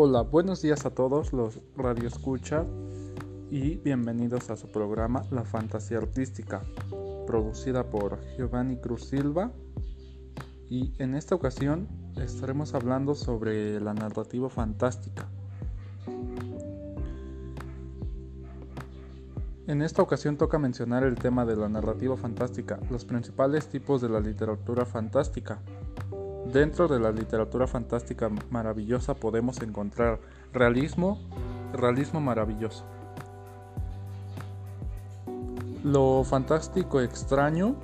Hola, buenos días a todos los Radio Escucha y bienvenidos a su programa La Fantasía Artística, producida por Giovanni Cruz Silva. Y en esta ocasión estaremos hablando sobre la narrativa fantástica. En esta ocasión toca mencionar el tema de la narrativa fantástica, los principales tipos de la literatura fantástica, Dentro de la literatura fantástica maravillosa podemos encontrar realismo, realismo maravilloso. Lo fantástico extraño,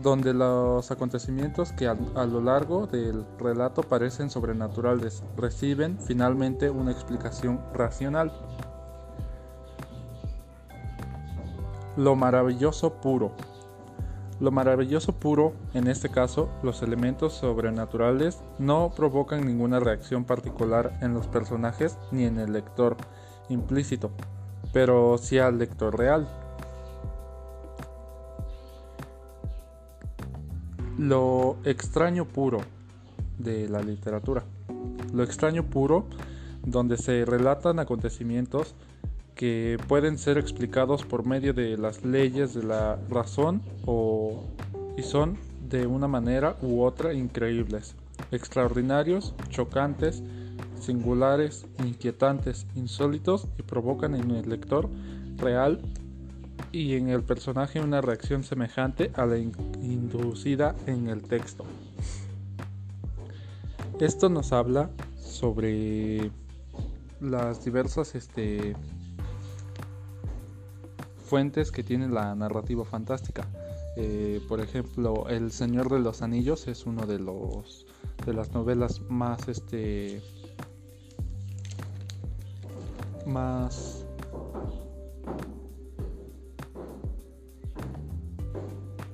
donde los acontecimientos que a, lo largo del relato parecen sobrenaturales reciben finalmente una explicación racional. Lo maravilloso puro, lo maravilloso puro, en este caso, los elementos sobrenaturales no provocan ninguna reacción particular en los personajes ni en el lector implícito, pero sí al lector real. Lo extraño puro de la literatura. Lo extraño puro donde se relatan acontecimientos que pueden ser explicados por medio de las leyes de la razón o, y son de una manera u otra increíbles, extraordinarios, chocantes, singulares, inquietantes, insólitos y provocan en el lector real y en el personaje una reacción semejante a la inducida en el texto. Esto nos habla sobre las diversas este, fuentes que tiene la narrativa fantástica. Eh, por ejemplo, El Señor de los Anillos es uno de los de las novelas más este más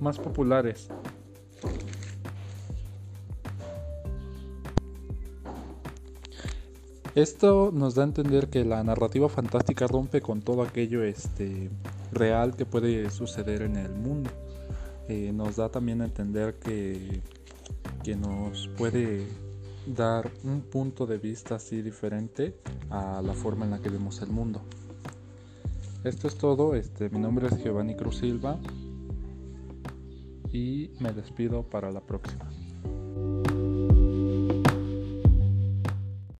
más populares. Esto nos da a entender que la narrativa fantástica rompe con todo aquello este real que puede suceder en el mundo. Eh, nos da también a entender que, que nos puede dar un punto de vista así diferente a la forma en la que vemos el mundo. Esto es todo, este, mi nombre es Giovanni Cruz Silva y me despido para la próxima.